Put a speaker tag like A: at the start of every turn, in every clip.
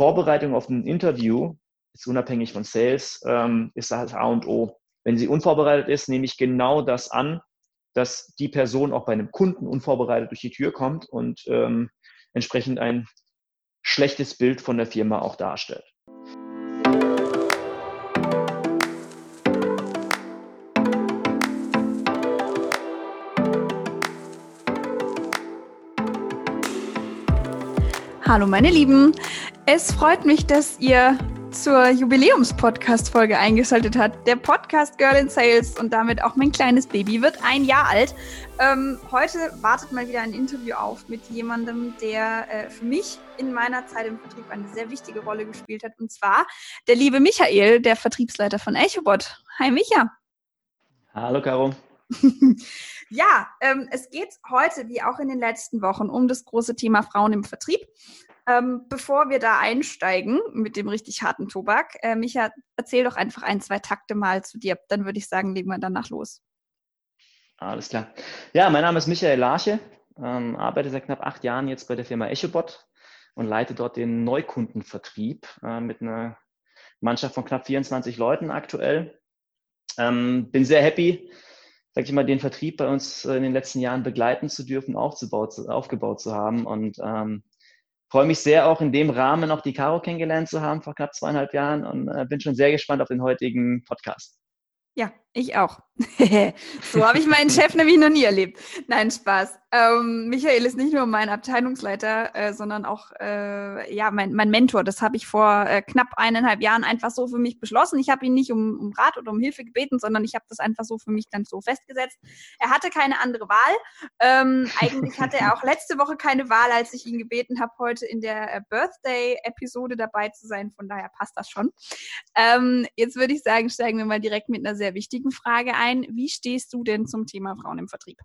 A: Vorbereitung auf ein Interview, ist unabhängig von Sales, ähm, ist das A und O. Wenn sie unvorbereitet ist, nehme ich genau das an, dass die Person auch bei einem Kunden unvorbereitet durch die Tür kommt und ähm, entsprechend ein schlechtes Bild von der Firma auch darstellt.
B: Hallo meine Lieben, es freut mich, dass ihr zur Jubiläums-Podcast-Folge eingeschaltet habt. Der Podcast Girl in Sales und damit auch mein kleines Baby wird ein Jahr alt. Ähm, heute wartet mal wieder ein Interview auf mit jemandem, der äh, für mich in meiner Zeit im Vertrieb eine sehr wichtige Rolle gespielt hat. Und zwar der liebe Michael, der Vertriebsleiter von EchoBot. Hi Micha.
A: Hallo Caro.
B: Ja, ähm, es geht heute, wie auch in den letzten Wochen, um das große Thema Frauen im Vertrieb. Ähm, bevor wir da einsteigen mit dem richtig harten Tobak, äh, Micha, erzähl doch einfach ein, zwei Takte mal zu dir. Dann würde ich sagen, legen wir danach los.
A: Alles klar. Ja, mein Name ist Michael Larche, ähm, arbeite seit knapp acht Jahren jetzt bei der Firma EchoBot und leite dort den Neukundenvertrieb äh, mit einer Mannschaft von knapp 24 Leuten aktuell. Ähm, bin sehr happy, sag ich mal, den Vertrieb bei uns äh, in den letzten Jahren begleiten zu dürfen, aufzubaut, aufgebaut zu haben. Und ähm, freue mich sehr, auch in dem Rahmen auch die Caro kennengelernt zu haben vor knapp zweieinhalb Jahren und äh, bin schon sehr gespannt auf den heutigen Podcast.
B: Ja, ich auch. so habe ich meinen Chef nämlich noch nie erlebt. Nein, Spaß. Ähm, Michael ist nicht nur mein Abteilungsleiter, äh, sondern auch äh, ja mein, mein Mentor. Das habe ich vor äh, knapp eineinhalb Jahren einfach so für mich beschlossen. Ich habe ihn nicht um, um Rat oder um Hilfe gebeten, sondern ich habe das einfach so für mich dann so festgesetzt. Er hatte keine andere Wahl. Ähm, eigentlich hatte er auch letzte Woche keine Wahl, als ich ihn gebeten habe, heute in der äh, Birthday-Episode dabei zu sein. Von daher passt das schon. Ähm, jetzt würde ich sagen, steigen wir mal direkt mit einer sehr wichtigen Frage ein. Wie stehst du denn zum Thema Frauen im Vertrieb?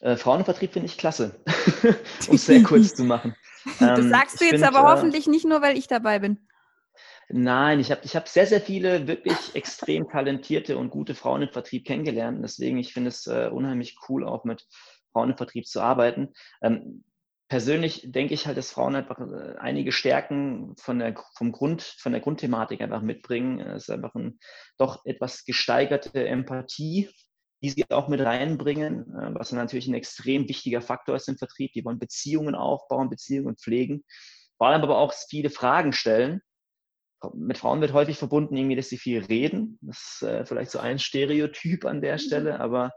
A: Äh, Frauen im Vertrieb finde ich klasse, um es sehr kurz zu machen.
B: das ähm, sagst du jetzt find, aber äh, hoffentlich nicht nur, weil ich dabei bin.
A: Nein, ich habe ich hab sehr, sehr viele wirklich extrem talentierte und gute Frauen im Vertrieb kennengelernt. Deswegen, ich finde es äh, unheimlich cool, auch mit Frauen im Vertrieb zu arbeiten. Ähm, persönlich denke ich halt, dass Frauen einfach äh, einige Stärken von der, vom Grund, von der Grundthematik einfach mitbringen. Es ist einfach ein doch etwas gesteigerte Empathie die sie auch mit reinbringen, äh, was natürlich ein extrem wichtiger Faktor ist im Vertrieb. Die wollen Beziehungen aufbauen, Beziehungen pflegen, vor allem aber auch viele Fragen stellen. Mit Frauen wird häufig verbunden, irgendwie, dass sie viel reden. Das ist äh, vielleicht so ein Stereotyp an der mhm. Stelle, aber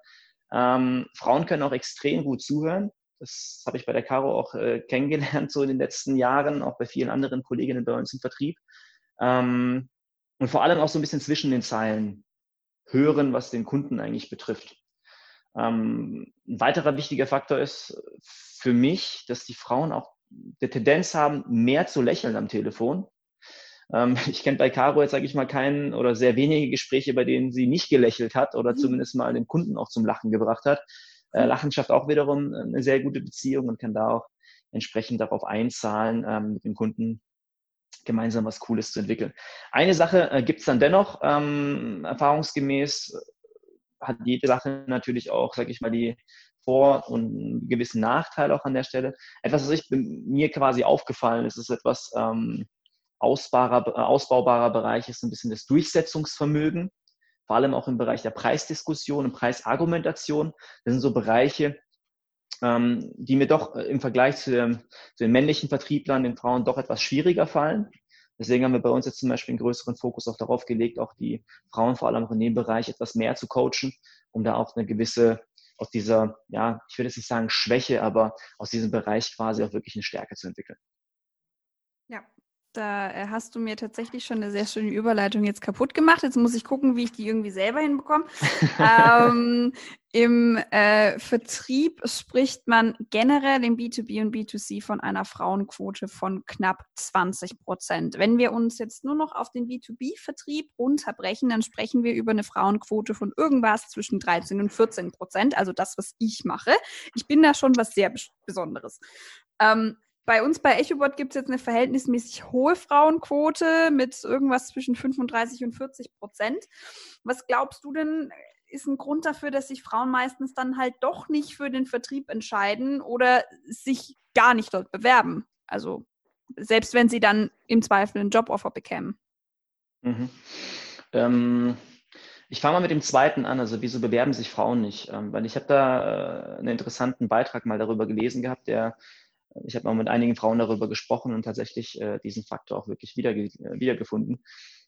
A: ähm, Frauen können auch extrem gut zuhören. Das habe ich bei der Caro auch äh, kennengelernt, so in den letzten Jahren, auch bei vielen anderen Kolleginnen bei uns im Vertrieb. Ähm, und vor allem auch so ein bisschen zwischen den Zeilen hören, was den Kunden eigentlich betrifft. Ähm, ein weiterer wichtiger Faktor ist für mich, dass die Frauen auch die Tendenz haben, mehr zu lächeln am Telefon. Ähm, ich kenne bei Caro jetzt, sage ich mal, keinen oder sehr wenige Gespräche, bei denen sie nicht gelächelt hat oder mhm. zumindest mal den Kunden auch zum Lachen gebracht hat. Äh, mhm. Lachen schafft auch wiederum eine sehr gute Beziehung und kann da auch entsprechend darauf einzahlen, ähm, mit dem Kunden gemeinsam was Cooles zu entwickeln. Eine Sache äh, gibt es dann dennoch, ähm, erfahrungsgemäß äh, hat jede Sache natürlich auch, sage ich mal, die Vor- und einen gewissen Nachteil auch an der Stelle. Etwas, was ich, mir quasi aufgefallen ist, ist etwas ähm, äh, ausbaubarer Bereich, ist ein bisschen das Durchsetzungsvermögen, vor allem auch im Bereich der Preisdiskussion und Preisargumentation. Das sind so Bereiche, ähm, die mir doch äh, im Vergleich zu, dem, zu, den männlichen Vertrieblern, den Frauen, doch etwas schwieriger fallen. Deswegen haben wir bei uns jetzt zum Beispiel einen größeren Fokus auch darauf gelegt, auch die Frauen vor allem auch in dem Bereich etwas mehr zu coachen, um da auch eine gewisse, aus dieser, ja, ich würde jetzt nicht sagen Schwäche, aber aus diesem Bereich quasi auch wirklich eine Stärke zu entwickeln.
B: Ja, da äh, hast du mir tatsächlich schon eine sehr schöne Überleitung jetzt kaputt gemacht. Jetzt muss ich gucken, wie ich die irgendwie selber hinbekomme. ähm, Im äh, Vertrieb spricht man generell im B2B und B2C von einer Frauenquote von knapp 20 Prozent. Wenn wir uns jetzt nur noch auf den B2B-Vertrieb runterbrechen, dann sprechen wir über eine Frauenquote von irgendwas zwischen 13 und 14 Prozent. Also das, was ich mache. Ich bin da schon was sehr Besonderes. Ähm, bei uns bei EchoBot gibt es jetzt eine verhältnismäßig hohe Frauenquote mit irgendwas zwischen 35 und 40 Prozent. Was glaubst du denn, ist ein Grund dafür, dass sich Frauen meistens dann halt doch nicht für den Vertrieb entscheiden oder sich gar nicht dort bewerben? Also selbst wenn sie dann im Zweifel einen Joboffer bekämen?
A: Mhm. Ähm, ich fange mal mit dem zweiten an. Also wieso bewerben sich Frauen nicht? Ähm, weil ich habe da äh, einen interessanten Beitrag mal darüber gelesen gehabt, der ich habe mal mit einigen Frauen darüber gesprochen und tatsächlich äh, diesen Faktor auch wirklich wieder, äh, wiedergefunden.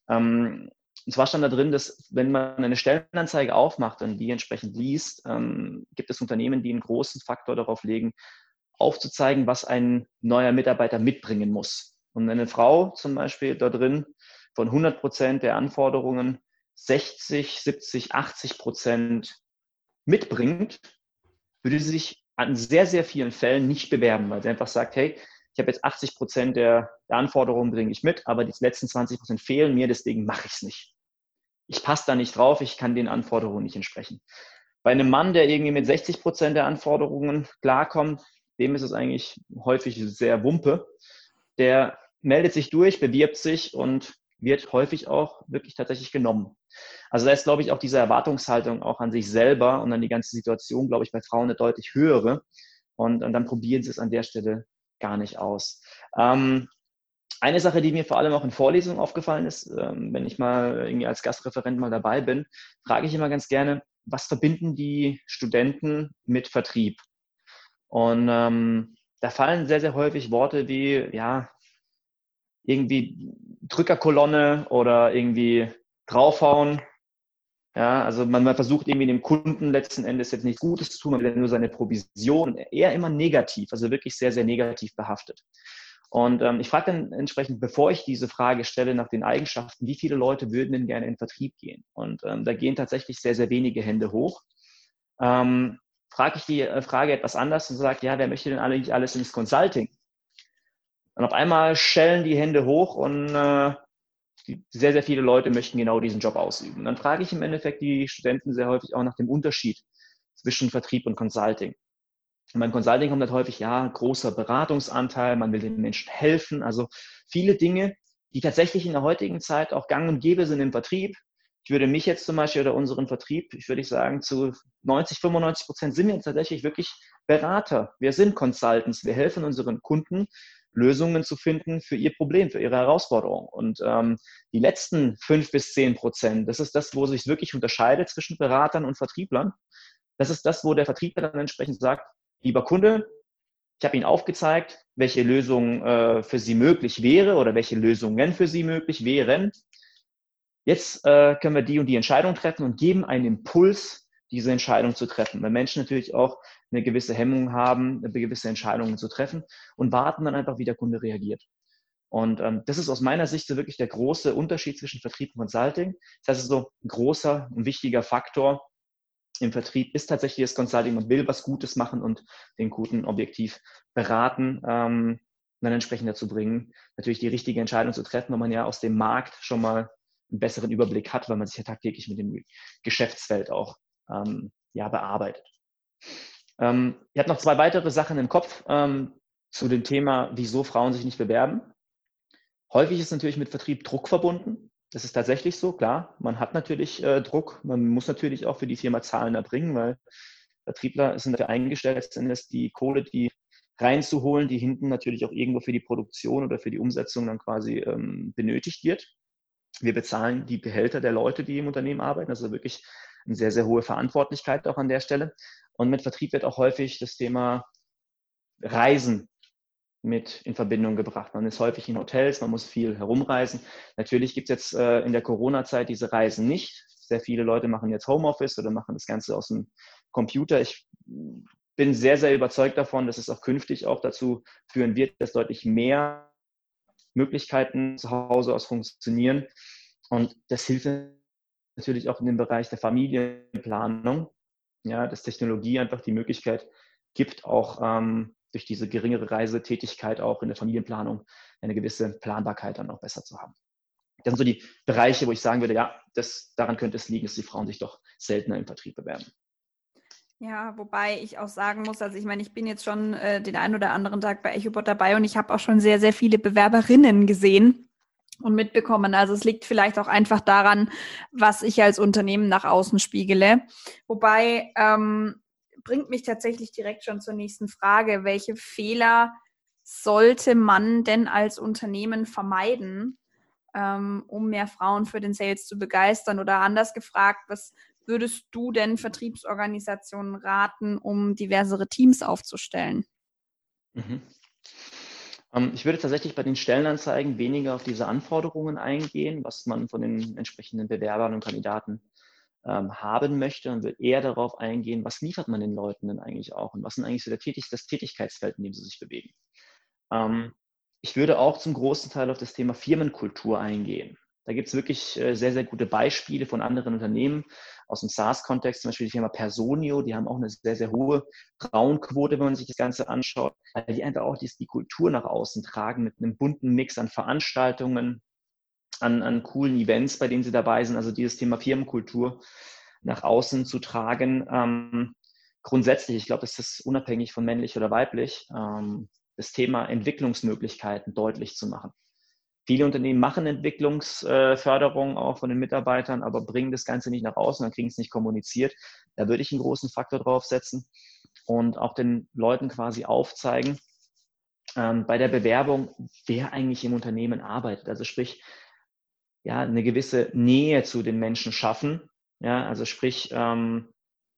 A: Ähm, und zwar stand da drin, dass wenn man eine Stellenanzeige aufmacht und die entsprechend liest, ähm, gibt es Unternehmen, die einen großen Faktor darauf legen, aufzuzeigen, was ein neuer Mitarbeiter mitbringen muss. Und eine Frau zum Beispiel da drin von 100 Prozent der Anforderungen 60, 70, 80 Prozent mitbringt, würde sie sich an sehr, sehr vielen Fällen nicht bewerben, weil sie einfach sagt, hey, ich habe jetzt 80 Prozent der, der, Anforderungen bringe ich mit, aber die letzten 20 Prozent fehlen mir, deswegen mache ich es nicht. Ich passe da nicht drauf, ich kann den Anforderungen nicht entsprechen. Bei einem Mann, der irgendwie mit 60 Prozent der Anforderungen klarkommt, dem ist es eigentlich häufig sehr wumpe. Der meldet sich durch, bewirbt sich und wird häufig auch wirklich tatsächlich genommen. Also da ist, glaube ich, auch diese Erwartungshaltung auch an sich selber und an die ganze Situation, glaube ich, bei Frauen eine deutlich höhere. Und, und dann probieren sie es an der Stelle gar nicht aus. Ähm, eine Sache, die mir vor allem auch in Vorlesungen aufgefallen ist, ähm, wenn ich mal irgendwie als Gastreferent mal dabei bin, frage ich immer ganz gerne, was verbinden die Studenten mit Vertrieb? Und ähm, da fallen sehr, sehr häufig Worte wie, ja, irgendwie Drückerkolonne oder irgendwie draufhauen. Ja, also man, man, versucht irgendwie dem Kunden letzten Endes jetzt nichts Gutes zu tun, man will nur seine Provision, eher immer negativ, also wirklich sehr, sehr negativ behaftet. Und ähm, ich frage dann entsprechend, bevor ich diese Frage stelle nach den Eigenschaften, wie viele Leute würden denn gerne in Vertrieb gehen? Und ähm, da gehen tatsächlich sehr, sehr wenige Hände hoch. Ähm, frage ich die äh, Frage etwas anders und sage, ja, wer möchte denn eigentlich alles ins Consulting? Und auf einmal schellen die Hände hoch und äh, sehr, sehr viele Leute möchten genau diesen Job ausüben. Dann frage ich im Endeffekt die Studenten sehr häufig auch nach dem Unterschied zwischen Vertrieb und Consulting. Und beim Consulting kommt halt häufig, ja, großer Beratungsanteil, man will den Menschen helfen. Also viele Dinge, die tatsächlich in der heutigen Zeit auch gang und gäbe sind im Vertrieb. Ich würde mich jetzt zum Beispiel oder unseren Vertrieb, ich würde sagen, zu 90, 95 Prozent sind wir tatsächlich wirklich Berater. Wir sind Consultants. Wir helfen unseren Kunden, Lösungen zu finden für ihr Problem, für ihre Herausforderung. Und ähm, die letzten fünf bis zehn Prozent, das ist das, wo sich wirklich unterscheidet zwischen Beratern und Vertrieblern. Das ist das, wo der Vertriebler dann entsprechend sagt, lieber Kunde, ich habe Ihnen aufgezeigt, welche Lösung äh, für Sie möglich wäre oder welche Lösungen für Sie möglich wären. Jetzt äh, können wir die und die Entscheidung treffen und geben einen Impuls, diese Entscheidung zu treffen. Weil Menschen natürlich auch eine gewisse Hemmung haben, gewisse Entscheidungen zu treffen und warten dann einfach, wie der Kunde reagiert. Und ähm, das ist aus meiner Sicht so wirklich der große Unterschied zwischen Vertrieb und Consulting. Das heißt, so ein großer und wichtiger Faktor im Vertrieb ist tatsächlich das Consulting. Man will was Gutes machen und den Kunden objektiv beraten, ähm, dann entsprechend dazu bringen, natürlich die richtige Entscheidung zu treffen, weil man ja aus dem Markt schon mal einen besseren Überblick hat, weil man sich ja tagtäglich mit dem Geschäftsfeld auch ähm, ja, bearbeitet. Ähm, ich habe noch zwei weitere Sachen im Kopf ähm, zu dem Thema, wieso Frauen sich nicht bewerben. Häufig ist natürlich mit Vertrieb Druck verbunden. Das ist tatsächlich so, klar. Man hat natürlich äh, Druck. Man muss natürlich auch für die Firma Zahlen erbringen, weil Vertriebler sind dafür eingestellt, die Kohle, die reinzuholen, die hinten natürlich auch irgendwo für die Produktion oder für die Umsetzung dann quasi ähm, benötigt wird. Wir bezahlen die Gehälter der Leute, die im Unternehmen arbeiten. Also wirklich eine sehr, sehr hohe Verantwortlichkeit auch an der Stelle. Und mit Vertrieb wird auch häufig das Thema Reisen mit in Verbindung gebracht. Man ist häufig in Hotels, man muss viel herumreisen. Natürlich gibt es jetzt äh, in der Corona-Zeit diese Reisen nicht. Sehr viele Leute machen jetzt Homeoffice oder machen das Ganze aus dem Computer. Ich bin sehr, sehr überzeugt davon, dass es auch künftig auch dazu führen wird, dass deutlich mehr Möglichkeiten zu Hause aus funktionieren. Und das hilft natürlich auch in dem Bereich der Familienplanung, ja, dass Technologie einfach die Möglichkeit gibt, auch ähm, durch diese geringere Reisetätigkeit auch in der Familienplanung eine gewisse Planbarkeit dann auch besser zu haben. Das sind so die Bereiche, wo ich sagen würde, ja, das, daran könnte es liegen, dass die Frauen sich doch seltener im Vertrieb bewerben.
B: Ja, wobei ich auch sagen muss, also ich meine, ich bin jetzt schon äh, den einen oder anderen Tag bei EchoBot dabei und ich habe auch schon sehr, sehr viele Bewerberinnen gesehen und mitbekommen. Also es liegt vielleicht auch einfach daran, was ich als Unternehmen nach außen spiegele. Wobei ähm, bringt mich tatsächlich direkt schon zur nächsten Frage. Welche Fehler sollte man denn als Unternehmen vermeiden, ähm, um mehr Frauen für den Sales zu begeistern? Oder anders gefragt, was würdest du denn Vertriebsorganisationen raten, um diversere Teams aufzustellen?
A: Mhm. Ähm, ich würde tatsächlich bei den Stellenanzeigen weniger auf diese Anforderungen eingehen, was man von den entsprechenden Bewerbern und Kandidaten ähm, haben möchte und würde eher darauf eingehen, was liefert man den Leuten denn eigentlich auch und was sind eigentlich so der Tätig das Tätigkeitsfeld, in dem sie sich bewegen. Ähm, ich würde auch zum großen Teil auf das Thema Firmenkultur eingehen. Da gibt es wirklich äh, sehr, sehr gute Beispiele von anderen Unternehmen aus dem SaaS-Kontext, zum Beispiel die Firma Personio, die haben auch eine sehr, sehr hohe Frauenquote, wenn man sich das Ganze anschaut, weil die einfach auch die, die Kultur nach außen tragen mit einem bunten Mix an Veranstaltungen, an, an coolen Events, bei denen sie dabei sind. Also dieses Thema Firmenkultur nach außen zu tragen. Ähm, grundsätzlich, ich glaube, es ist unabhängig von männlich oder weiblich, ähm, das Thema Entwicklungsmöglichkeiten deutlich zu machen. Viele Unternehmen machen Entwicklungsförderung auch von den Mitarbeitern, aber bringen das Ganze nicht nach außen, dann kriegen es nicht kommuniziert. Da würde ich einen großen Faktor drauf setzen und auch den Leuten quasi aufzeigen, ähm, bei der Bewerbung, wer eigentlich im Unternehmen arbeitet. Also sprich, ja, eine gewisse Nähe zu den Menschen schaffen. Ja, also sprich, ähm,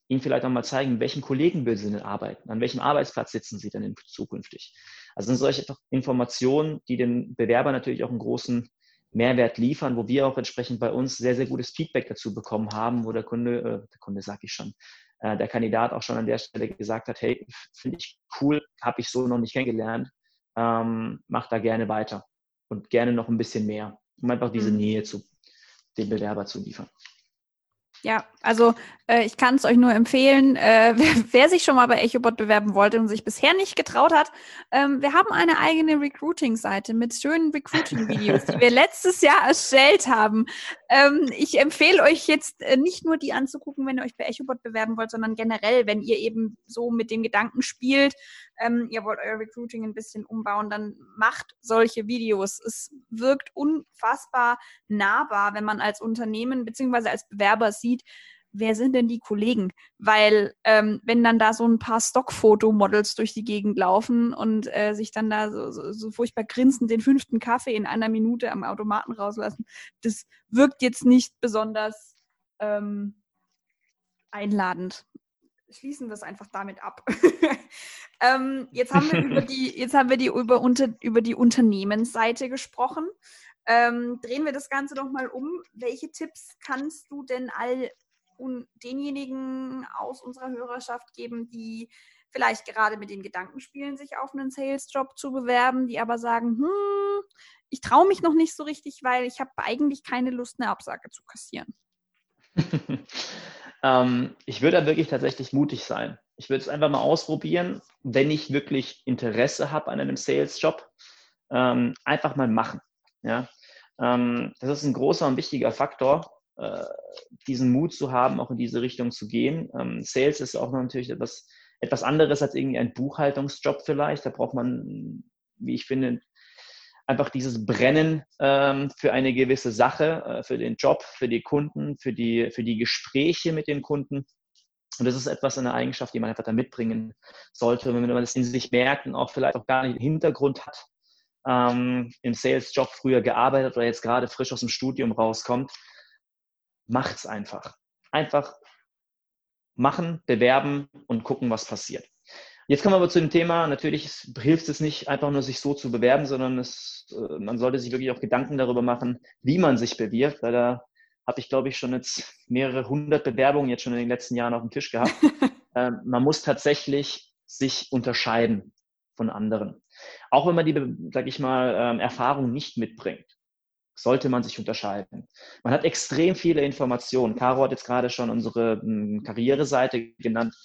A: ihnen vielleicht auch mal zeigen, welchen Kollegen will sie denn arbeiten, an welchem Arbeitsplatz sitzen sie denn zukünftig. Also sind solche Informationen, die den Bewerber natürlich auch einen großen Mehrwert liefern, wo wir auch entsprechend bei uns sehr, sehr gutes Feedback dazu bekommen haben, wo der Kunde, äh, der Kunde sag ich schon, äh, der Kandidat auch schon an der Stelle gesagt hat, hey, finde ich cool, habe ich so noch nicht kennengelernt, ähm, mach da gerne weiter und gerne noch ein bisschen mehr, um einfach diese mhm. Nähe zu dem Bewerber zu liefern.
B: Ja, also äh, ich kann es euch nur empfehlen, äh, wer, wer, sich schon mal bei EchoBot bewerben wollte und sich bisher nicht getraut hat, ähm, wir haben eine eigene Recruiting-Seite mit schönen Recruiting-Videos, die wir letztes Jahr erstellt haben. Ähm, ich empfehle euch jetzt äh, nicht nur die anzugucken, wenn ihr euch bei EchoBot bewerben wollt, sondern generell, wenn ihr eben so mit dem Gedanken spielt, ähm, ihr wollt euer Recruiting ein bisschen umbauen, dann macht solche Videos. Es wirkt unfassbar nahbar, wenn man als Unternehmen bzw. als Bewerber sieht, wer sind denn die Kollegen? Weil ähm, wenn dann da so ein paar Stockfotomodels durch die Gegend laufen und äh, sich dann da so, so, so furchtbar grinsend den fünften Kaffee in einer Minute am Automaten rauslassen, das wirkt jetzt nicht besonders ähm, einladend. Schließen wir es einfach damit ab. ähm, jetzt haben wir über die, jetzt haben wir die über, unter, über die Unternehmensseite gesprochen. Ähm, drehen wir das Ganze doch mal um. Welche Tipps kannst du denn all denjenigen aus unserer Hörerschaft geben, die vielleicht gerade mit den Gedanken spielen, sich auf einen Sales-Job zu bewerben, die aber sagen, hm, ich traue mich noch nicht so richtig, weil ich habe eigentlich keine Lust, eine Absage zu kassieren?
A: ähm, ich würde da wirklich tatsächlich mutig sein. Ich würde es einfach mal ausprobieren, wenn ich wirklich Interesse habe an einem Sales-Job, ähm, einfach mal machen. Ja? Ähm, das ist ein großer und wichtiger Faktor, diesen Mut zu haben, auch in diese Richtung zu gehen. Ähm, Sales ist auch natürlich etwas, etwas anderes als irgendwie ein Buchhaltungsjob vielleicht. Da braucht man, wie ich finde, einfach dieses Brennen ähm, für eine gewisse Sache, äh, für den Job, für die Kunden, für die, für die Gespräche mit den Kunden. Und das ist etwas, eine Eigenschaft, die man einfach da mitbringen sollte. Wenn man das in sich merkt und auch vielleicht auch gar nicht den Hintergrund hat, ähm, im Sales-Job früher gearbeitet oder jetzt gerade frisch aus dem Studium rauskommt, macht's einfach. Einfach machen, bewerben und gucken, was passiert. Jetzt kommen wir aber zu dem Thema, natürlich hilft es nicht einfach nur, sich so zu bewerben, sondern es, äh, man sollte sich wirklich auch Gedanken darüber machen, wie man sich bewirbt, weil da habe ich, glaube ich, schon jetzt mehrere hundert Bewerbungen jetzt schon in den letzten Jahren auf dem Tisch gehabt. ähm, man muss tatsächlich sich unterscheiden von anderen. Auch wenn man die, sag ich mal, ähm, Erfahrung nicht mitbringt sollte man sich unterscheiden. Man hat extrem viele Informationen. Caro hat jetzt gerade schon unsere hm, Karriereseite genannt.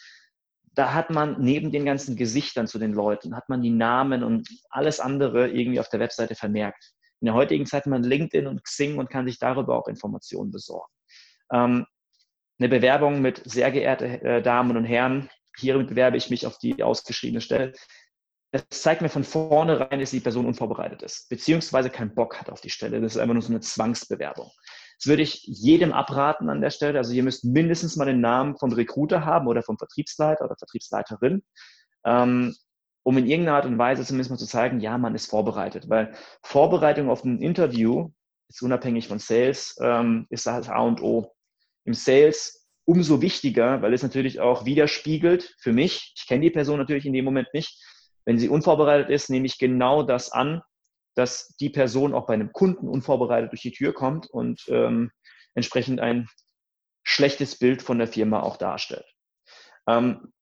A: Da hat man neben den ganzen Gesichtern zu den Leuten, hat man die Namen und alles andere irgendwie auf der Webseite vermerkt. In der heutigen Zeit hat man LinkedIn und Xing und kann sich darüber auch Informationen besorgen. Ähm, eine Bewerbung mit sehr geehrte äh, Damen und Herren, hiermit bewerbe ich mich auf die ausgeschriebene Stelle das zeigt mir von vornherein, dass die Person unvorbereitet ist, beziehungsweise keinen Bock hat auf die Stelle. Das ist einfach nur so eine Zwangsbewerbung. Das würde ich jedem abraten an der Stelle. Also ihr müsst mindestens mal den Namen vom Recruiter haben oder vom Vertriebsleiter oder Vertriebsleiterin. Ähm, um in irgendeiner Art und Weise zumindest mal zu zeigen, ja, man ist vorbereitet. Weil Vorbereitung auf ein Interview, ist unabhängig von Sales, ähm, ist das A und O. Im Sales umso wichtiger, weil es natürlich auch widerspiegelt für mich. Ich kenne die Person natürlich in dem Moment nicht. Wenn sie unvorbereitet ist, nehme ich genau das an, dass die Person auch bei einem Kunden unvorbereitet durch die Tür kommt und ähm, entsprechend ein schlechtes Bild von der Firma auch darstellt. Ähm,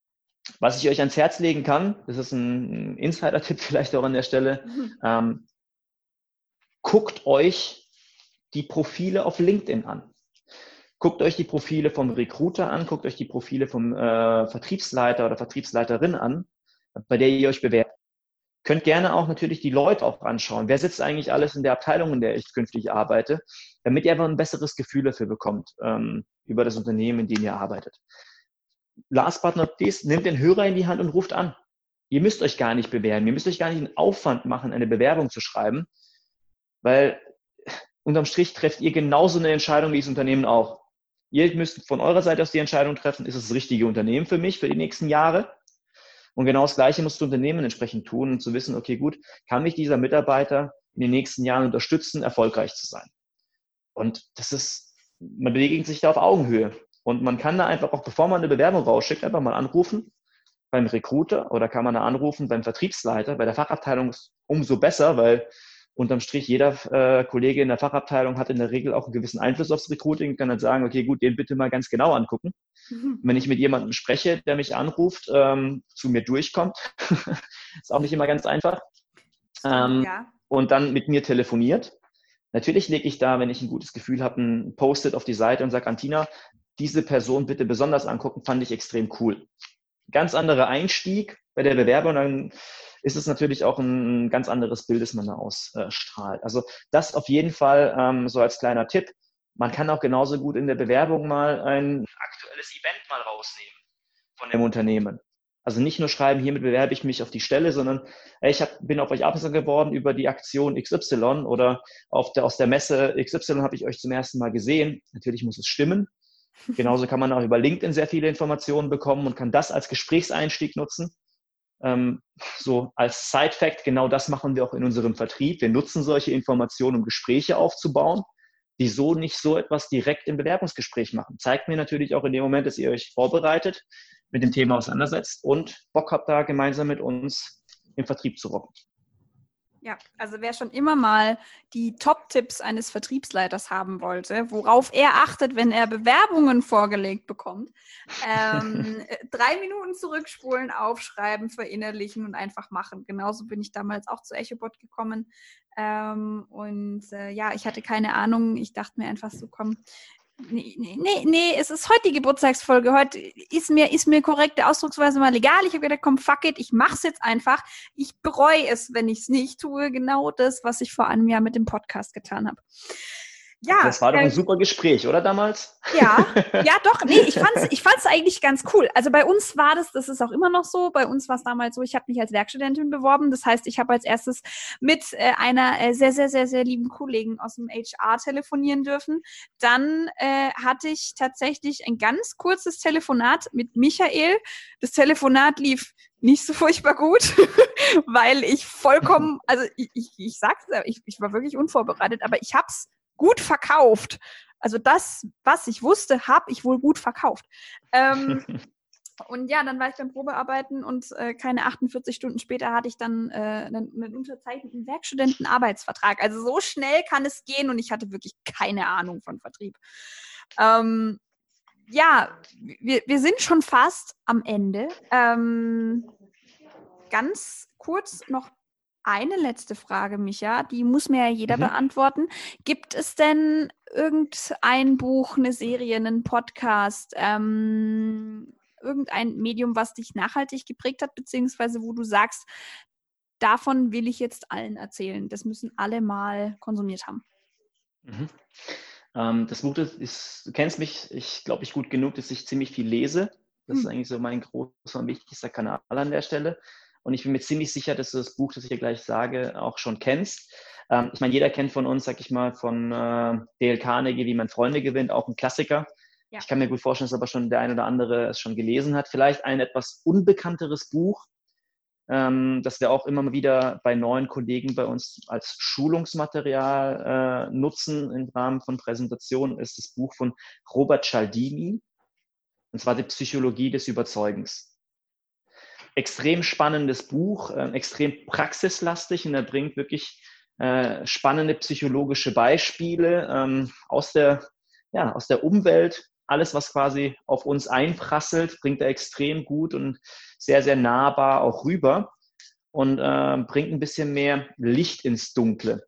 A: was ich euch ans Herz legen kann, das ist ein Insider-Tipp vielleicht auch an der Stelle, mhm. ähm, guckt euch die Profile auf LinkedIn an. Guckt euch die Profile vom Recruiter an, guckt euch die Profile vom äh, Vertriebsleiter oder Vertriebsleiterin an, bei der ihr euch bewerbt. Könnt gerne auch natürlich die Leute auch anschauen. Wer sitzt eigentlich alles in der Abteilung, in der ich künftig arbeite, damit ihr einfach ein besseres Gefühl dafür bekommt ähm, über das Unternehmen, in dem ihr arbeitet last but not least, nehmt den Hörer in die Hand und ruft an. Ihr müsst euch gar nicht bewerben. Ihr müsst euch gar nicht einen Aufwand machen, eine Bewerbung zu schreiben, weil unterm Strich trefft ihr genauso eine Entscheidung wie das Unternehmen auch. Ihr müsst von eurer Seite aus die Entscheidung treffen, ist es das richtige Unternehmen für mich für die nächsten Jahre? Und genau das Gleiche muss das Unternehmen entsprechend tun, um zu wissen, okay, gut, kann mich dieser Mitarbeiter in den nächsten Jahren unterstützen, erfolgreich zu sein? Und das ist, man bewegt sich da auf Augenhöhe. Und man kann da einfach auch, bevor man eine Bewerbung rausschickt, einfach mal anrufen beim Recruiter oder kann man da anrufen beim Vertriebsleiter. Bei der Fachabteilung ist umso besser, weil unterm Strich jeder äh, Kollege in der Fachabteilung hat in der Regel auch einen gewissen Einfluss aufs Recruiting, kann dann sagen, okay, gut, den bitte mal ganz genau angucken. Mhm. Wenn ich mit jemandem spreche, der mich anruft, ähm, zu mir durchkommt, ist auch nicht immer ganz einfach. Ähm, ja. Und dann mit mir telefoniert. Natürlich lege ich da, wenn ich ein gutes Gefühl habe, ein Post-it auf die Seite und sage, Antina, diese Person bitte besonders angucken, fand ich extrem cool. Ganz anderer Einstieg bei der Bewerbung, dann ist es natürlich auch ein ganz anderes Bild, das man da ausstrahlt. Also das auf jeden Fall ähm, so als kleiner Tipp. Man kann auch genauso gut in der Bewerbung mal ein aktuelles Event mal rausnehmen von dem Unternehmen. Also nicht nur schreiben, hiermit bewerbe ich mich auf die Stelle, sondern ey, ich hab, bin auf euch aufmerksam geworden über die Aktion XY oder auf der, aus der Messe XY habe ich euch zum ersten Mal gesehen. Natürlich muss es stimmen. Genauso kann man auch über LinkedIn sehr viele Informationen bekommen und kann das als Gesprächseinstieg nutzen. Ähm, so als Side-Fact, genau das machen wir auch in unserem Vertrieb. Wir nutzen solche Informationen, um Gespräche aufzubauen. Wieso nicht so etwas direkt im Bewerbungsgespräch machen? Zeigt mir natürlich auch in dem Moment, dass ihr euch vorbereitet, mit dem Thema auseinandersetzt und Bock habt, da gemeinsam mit uns im Vertrieb zu rocken.
B: Ja, also wer schon immer mal die Top-Tipps eines Vertriebsleiters haben wollte, worauf er achtet, wenn er Bewerbungen vorgelegt bekommt, ähm, drei Minuten zurückspulen, aufschreiben, verinnerlichen und einfach machen. Genauso bin ich damals auch zu EchoBot gekommen. Ähm, und äh, ja, ich hatte keine Ahnung. Ich dachte mir einfach so, komm, Nee, nee, nee, es ist heute die Geburtstagsfolge. Heute ist mir, ist mir korrekte Ausdrucksweise mal egal. Ich habe gedacht, komm, fuck it, ich mach's jetzt einfach. Ich bereue es, wenn ich es nicht tue. Genau das, was ich vor einem Jahr mit dem Podcast getan habe.
A: Ja, das war doch ein äh, super Gespräch, oder damals?
B: Ja, ja, doch. Nee, ich fand's, ich fand's eigentlich ganz cool. Also bei uns war das, das ist auch immer noch so. Bei uns war es damals so, ich habe mich als Werkstudentin beworben. Das heißt, ich habe als erstes mit äh, einer äh, sehr, sehr, sehr, sehr lieben Kollegin aus dem HR telefonieren dürfen. Dann äh, hatte ich tatsächlich ein ganz kurzes Telefonat mit Michael. Das Telefonat lief nicht so furchtbar gut, weil ich vollkommen, also ich, ich, ich sag's, ich, ich war wirklich unvorbereitet, aber ich hab's gut verkauft. Also das, was ich wusste, habe ich wohl gut verkauft. Ähm, und ja, dann war ich beim Probearbeiten und äh, keine 48 Stunden später hatte ich dann äh, einen, einen unterzeichneten Werkstudentenarbeitsvertrag. Also so schnell kann es gehen und ich hatte wirklich keine Ahnung von Vertrieb. Ähm, ja, wir, wir sind schon fast am Ende. Ähm, ganz kurz noch eine letzte Frage, Micha, die muss mir ja jeder mhm. beantworten. Gibt es denn irgendein Buch, eine Serie, einen Podcast, ähm, irgendein Medium, was dich nachhaltig geprägt hat, beziehungsweise wo du sagst, davon will ich jetzt allen erzählen. Das müssen alle mal konsumiert haben.
A: Mhm. Ähm, das Buch ist, du kennst mich, ich glaube ich gut genug, dass ich ziemlich viel lese. Das mhm. ist eigentlich so mein großer und wichtigster Kanal an der Stelle. Und ich bin mir ziemlich sicher, dass du das Buch, das ich dir gleich sage, auch schon kennst. Ähm, ich meine, jeder kennt von uns, sag ich mal, von äh, Dale Carnegie, wie man Freunde gewinnt, auch ein Klassiker. Ja. Ich kann mir gut vorstellen, dass aber schon der ein oder andere es schon gelesen hat. Vielleicht ein etwas unbekannteres Buch, ähm, das wir auch immer wieder bei neuen Kollegen bei uns als Schulungsmaterial äh, nutzen im Rahmen von Präsentationen, ist das Buch von Robert Cialdini, und zwar die Psychologie des Überzeugens. Extrem spannendes Buch, äh, extrem praxislastig und er bringt wirklich äh, spannende psychologische Beispiele ähm, aus, der, ja, aus der Umwelt. Alles, was quasi auf uns einprasselt, bringt er extrem gut und sehr, sehr nahbar auch rüber und äh, bringt ein bisschen mehr Licht ins Dunkle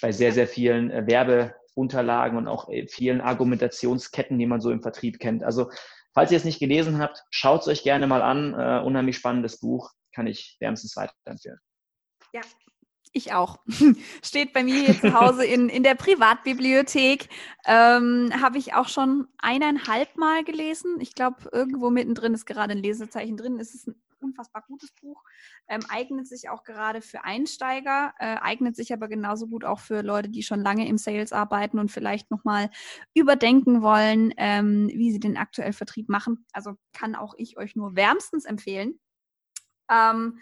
A: bei sehr, sehr vielen äh, Werbeunterlagen und auch äh, vielen Argumentationsketten, die man so im Vertrieb kennt. Also, falls ihr es nicht gelesen habt, schaut es euch gerne mal an. Äh, unheimlich spannendes Buch, kann ich wärmstens weiterempfehlen.
B: Ja, ich auch. Steht bei mir hier zu Hause in, in der Privatbibliothek. Ähm, Habe ich auch schon eineinhalb Mal gelesen. Ich glaube, irgendwo mittendrin ist gerade ein Lesezeichen drin. Es ist ein unfassbar gutes Buch. Ähm, eignet sich auch gerade für Einsteiger, äh, eignet sich aber genauso gut auch für Leute, die schon lange im Sales arbeiten und vielleicht nochmal überdenken wollen, ähm, wie sie den aktuellen Vertrieb machen. Also kann auch ich euch nur wärmstens empfehlen. Ähm,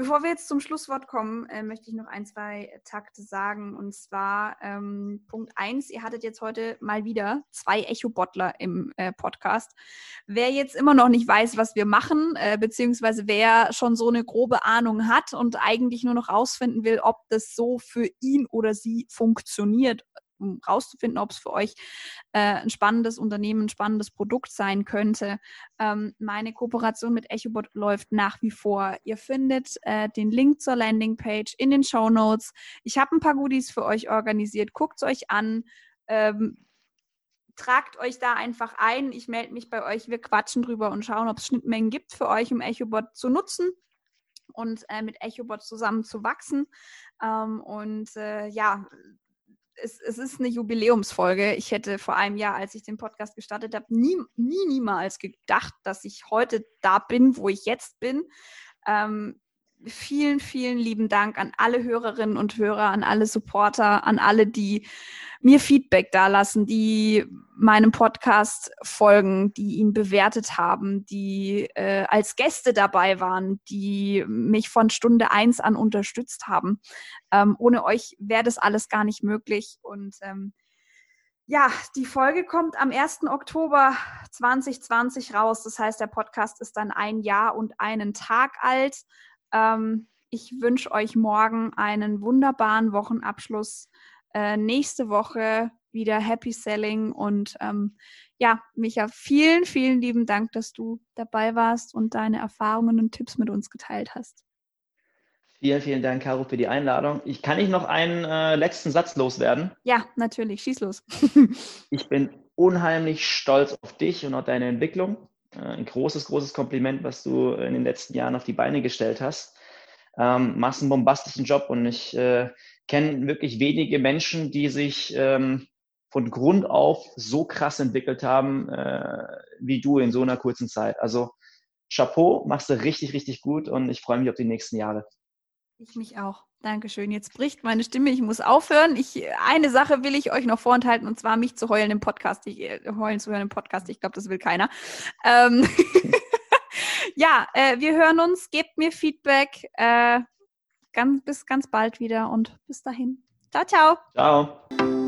B: Bevor wir jetzt zum Schlusswort kommen, äh, möchte ich noch ein, zwei Takte sagen. Und zwar ähm, Punkt eins: ihr hattet jetzt heute mal wieder zwei Echo-Bottler im äh, Podcast. Wer jetzt immer noch nicht weiß, was wir machen, äh, beziehungsweise wer schon so eine grobe Ahnung hat und eigentlich nur noch rausfinden will, ob das so für ihn oder sie funktioniert, um rauszufinden, ob es für euch äh, ein spannendes Unternehmen, ein spannendes Produkt sein könnte. Ähm, meine Kooperation mit EchoBot läuft nach wie vor. Ihr findet äh, den Link zur Landingpage in den Show Notes. Ich habe ein paar Goodies für euch organisiert. Guckt es euch an. Ähm, tragt euch da einfach ein. Ich melde mich bei euch. Wir quatschen drüber und schauen, ob es Schnittmengen gibt für euch, um EchoBot zu nutzen und äh, mit EchoBot zusammen zu wachsen. Ähm, und äh, ja, es, es, ist eine Jubiläumsfolge. Ich hätte vor einem Jahr, als ich den Podcast gestartet habe, nie, nie, niemals gedacht, dass ich heute da bin, wo ich jetzt bin. Ähm, vielen, vielen lieben Dank an alle Hörerinnen und Hörer, an alle Supporter, an alle, die mir Feedback dalassen, die meinem Podcast folgen, die ihn bewertet haben, die äh, als Gäste dabei waren, die mich von Stunde eins an unterstützt haben. Ähm, ohne euch wäre das alles gar nicht möglich. Und ähm, ja, die Folge kommt am 1. Oktober 2020 raus. Das heißt, der Podcast ist dann ein Jahr und einen Tag alt. Ähm, ich wünsche euch morgen einen wunderbaren Wochenabschluss. Äh, nächste Woche wieder Happy Selling und ähm, ja, Micha, vielen, vielen lieben Dank, dass du dabei warst und deine Erfahrungen und Tipps mit uns geteilt hast.
A: Vielen, vielen Dank, Caro, für die Einladung. Ich kann nicht noch einen äh, letzten Satz loswerden.
B: Ja, natürlich. Schieß los.
A: ich bin unheimlich stolz auf dich und auf deine Entwicklung. Äh, ein großes, großes Kompliment, was du in den letzten Jahren auf die Beine gestellt hast. Ähm, machst einen bombastischen Job und ich äh, kenne wirklich wenige Menschen, die sich ähm, von Grund auf so krass entwickelt haben, äh, wie du in so einer kurzen Zeit. Also Chapeau, machst du richtig, richtig gut und ich freue mich auf die nächsten Jahre.
B: Ich mich auch. Dankeschön. Jetzt bricht meine Stimme. Ich muss aufhören. Ich, eine Sache will ich euch noch vorenthalten und zwar mich zu heulen im Podcast. Ich, äh, heulen zu hören im Podcast. Ich glaube, das will keiner. Ähm ja, äh, wir hören uns. Gebt mir Feedback. Äh, ganz, bis ganz bald wieder und bis dahin. Ciao, ciao.
A: Ciao.